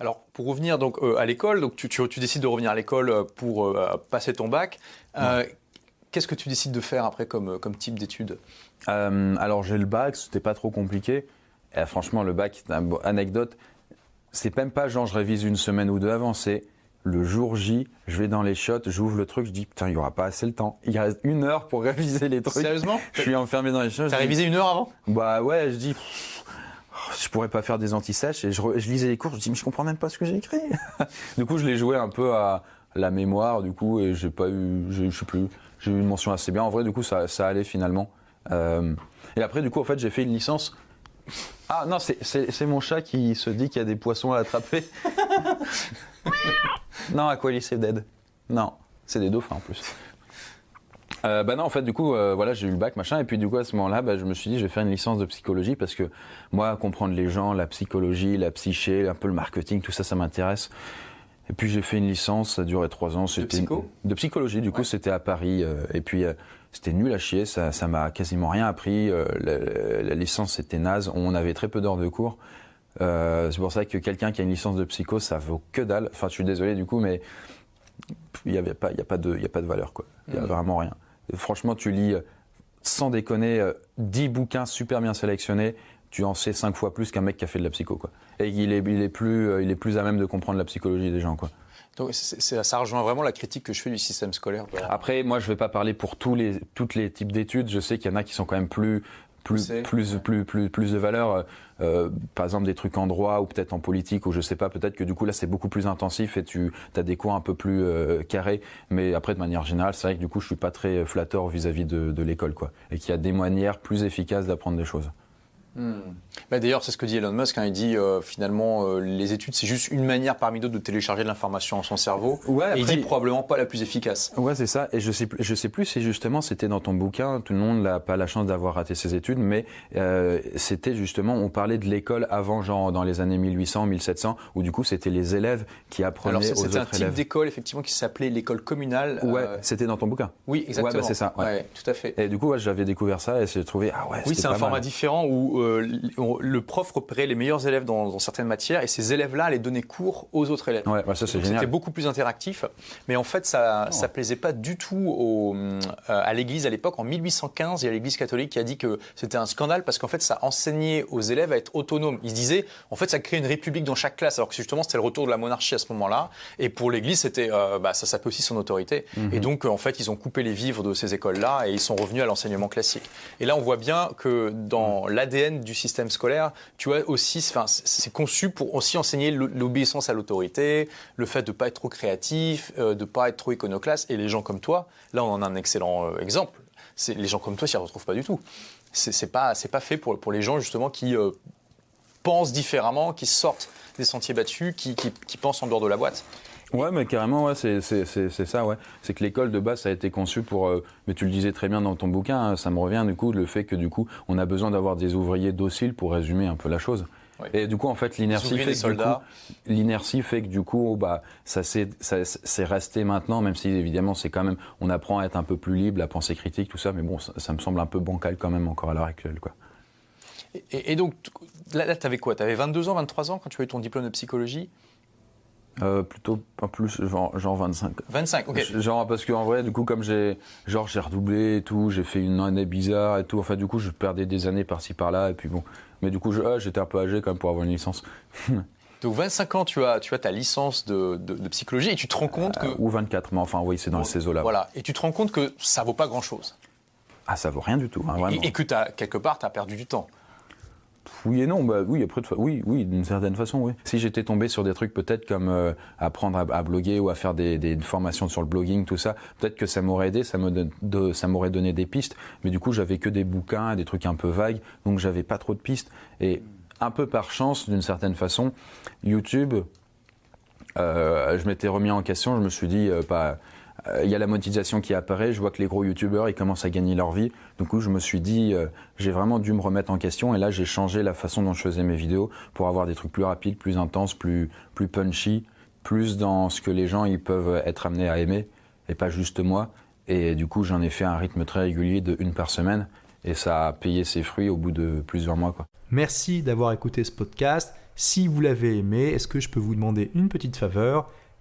Alors, pour revenir donc euh, à l'école, donc tu, tu, décides de revenir à l'école euh, pour euh, passer ton bac. Qu'est-ce que tu décides de faire après comme, comme type d'études? Alors, j'ai le bac, c'était pas trop compliqué. Et, franchement, le bac, anecdote, c'est même pas genre je révise une semaine ou deux avant, c'est le jour J, je vais dans les shots, j'ouvre le truc, je dis putain, il y aura pas assez le temps. Il reste une heure pour réviser les trucs. Sérieusement? Je suis enfermé dans les shots. T'as révisé une heure avant? Bah ouais, je dis je pourrais pas faire des anti-sèches et je, lisais les cours, je dis mais je comprends même pas ce que j'ai écrit. du coup, je l'ai joué un peu à la mémoire, du coup, et j'ai pas eu, je sais plus, j'ai eu une mention assez bien. En vrai, du coup, ça, allait finalement. Euh, et après, du coup, en fait, j'ai fait une licence. Ah non, c'est mon chat qui se dit qu'il y a des poissons à attraper. non, Aqualis c'est dead. Non, c'est des dauphins en plus. Euh, bah non, en fait, du coup, euh, voilà, j'ai eu le bac, machin, et puis du coup, à ce moment-là, bah, je me suis dit, je vais faire une licence de psychologie parce que moi, comprendre les gens, la psychologie, la psyché, un peu le marketing, tout ça, ça m'intéresse. Et puis j'ai fait une licence, ça a duré trois ans. De psycho? De psychologie, du coup, c'était à Paris, euh, et puis euh, c'était nul à chier, ça, ça m'a quasiment rien appris. Euh, la, la, licence, c'était naze, on avait très peu d'heures de cours. c'est pour ça que quelqu'un qui a une licence de psycho, ça vaut que dalle. Enfin, je suis désolé du coup, mais il n'y a pas, il y a pas de, il y a pas de valeur quoi. Il y a mmh. vraiment rien. Franchement, tu lis, sans déconner, 10 bouquins super bien sélectionnés, tu en sais 5 fois plus qu'un mec qui a fait de la psycho. Quoi. Et il est, il, est plus, euh, il est plus à même de comprendre la psychologie des gens. Quoi. Donc ça rejoint vraiment la critique que je fais du système scolaire. Après, moi, je ne vais pas parler pour tous les, toutes les types d'études. Je sais qu'il y en a qui sont quand même plus plus, plus, plus, plus, plus, de valeur. Euh, par exemple, des trucs en droit ou peut-être en politique ou je sais pas. Peut-être que du coup là, c'est beaucoup plus intensif et tu as des cours un peu plus euh, carrés. Mais après, de manière générale, c'est vrai que du coup, je suis pas très flatteur vis-à-vis de, de l'école, quoi. Et qu'il y a des manières plus efficaces d'apprendre des choses. Hmm. Bah, d'ailleurs, c'est ce que dit Elon Musk. Hein. il dit euh, finalement, euh, les études, c'est juste une manière parmi d'autres de télécharger de l'information en son cerveau. Ouais, et il dit probablement pas la plus efficace. Ouais, c'est ça. Et je sais, je sais plus si justement c'était dans ton bouquin. Tout le monde n'a pas la chance d'avoir raté ses études, mais euh, c'était justement, on parlait de l'école avant, genre dans les années 1800, 1700, où du coup c'était les élèves qui apprenaient Alors, aux C'était un type d'école effectivement qui s'appelait l'école communale. Ouais, c'était dans ton bouquin. Oui, exactement. Ouais, bah, c'est ça. Ouais. tout à fait. Et du coup, j'avais découvert ça et j'ai trouvé ah ouais. Oui, c'est un format différent où le prof repérait les meilleurs élèves dans, certaines matières et ces élèves-là allaient donner cours aux autres élèves. Ouais, bah ça c'est génial. C'était beaucoup plus interactif, mais en fait ça ça plaisait pas du tout au, euh, à l'Église à l'époque. En 1815, il y a l'Église catholique qui a dit que c'était un scandale parce qu'en fait ça enseignait aux élèves à être autonomes. Ils se disaient en fait ça crée une république dans chaque classe, alors que justement c'était le retour de la monarchie à ce moment-là. Et pour l'Église c'était euh, bah, ça s'appelait aussi son autorité. Mhm. Et donc en fait ils ont coupé les vivres de ces écoles-là et ils sont revenus à l'enseignement classique. Et là on voit bien que dans mhm. Du système scolaire, tu vois aussi, c'est conçu pour aussi enseigner l'obéissance à l'autorité, le fait de pas être trop créatif, euh, de pas être trop iconoclaste. Et les gens comme toi, là, on en a un excellent euh, exemple. Les gens comme toi, s'y retrouvent pas du tout. C'est pas, pas fait pour pour les gens justement qui euh, pensent différemment, qui sortent des sentiers battus, qui pensent en dehors de la boîte. Ouais, mais carrément, ouais, c'est ça, ouais. C'est que l'école de base, ça a été conçu pour. Euh, mais tu le disais très bien dans ton bouquin, hein, ça me revient du coup le fait que du coup, on a besoin d'avoir des ouvriers dociles pour résumer un peu la chose. Et du coup, en fait, l'inertie fait, fait que du coup, bah, ça c'est resté maintenant, même si évidemment, c'est quand même, on apprend à être un peu plus libre, à penser critique, tout ça, mais bon, ça, me semble un peu bancal quand même encore à l'heure actuelle, quoi. Et, donc, là, là tu avais quoi? Tu avais 22 ans, 23 ans quand tu as eu ton diplôme de psychologie? Euh, plutôt pas plus, genre, 25. 25, ok. Genre parce qu'en vrai, du coup, comme j'ai, genre j'ai redoublé et tout, j'ai fait une année bizarre et tout. Enfin, du coup, je perdais des années par-ci par-là et puis bon. Mais du coup, ah, j'étais un peu âgé quand même pour avoir une licence. Donc 25 ans, tu as, tu as ta licence de, de, psychologie et tu te rends compte que... Euh, ou 24, mais enfin oui, c'est dans ces eaux-là. Voilà, et tu te rends compte que ça vaut pas grand-chose. Ah, ça vaut rien du tout, hein, vraiment. Et, et que as, quelque part, tu as perdu du temps. Oui et non, bah oui, après, oui, oui, d'une certaine façon, oui. Si j'étais tombé sur des trucs peut-être comme euh, apprendre à, bloguer ou à faire des, formations sur le blogging, tout ça, peut-être que ça m'aurait aidé, ça m'aurait donné des pistes. Mais du coup, j'avais que des bouquins, des trucs un peu vagues, donc j'avais pas trop de pistes. Et un peu par chance, d'une certaine façon, YouTube, euh, je m'étais remis en question, je me suis dit, pas euh, il y a la monétisation qui apparaît, je vois que les gros youtubeurs, ils commencent à gagner leur vie. Du coup, je me suis dit, euh, j'ai vraiment dû me remettre en question. Et là, j'ai changé la façon dont je faisais mes vidéos pour avoir des trucs plus rapides, plus intenses, plus, punchy, plus dans ce que les gens ils peuvent être amenés à aimer, et pas juste moi. Et du coup, j'en ai fait un rythme très régulier de une par semaine. Et ça a payé ses fruits au bout de plusieurs mois. Merci d'avoir écouté ce podcast. Si vous l'avez aimé, est-ce que je peux vous demander une petite faveur?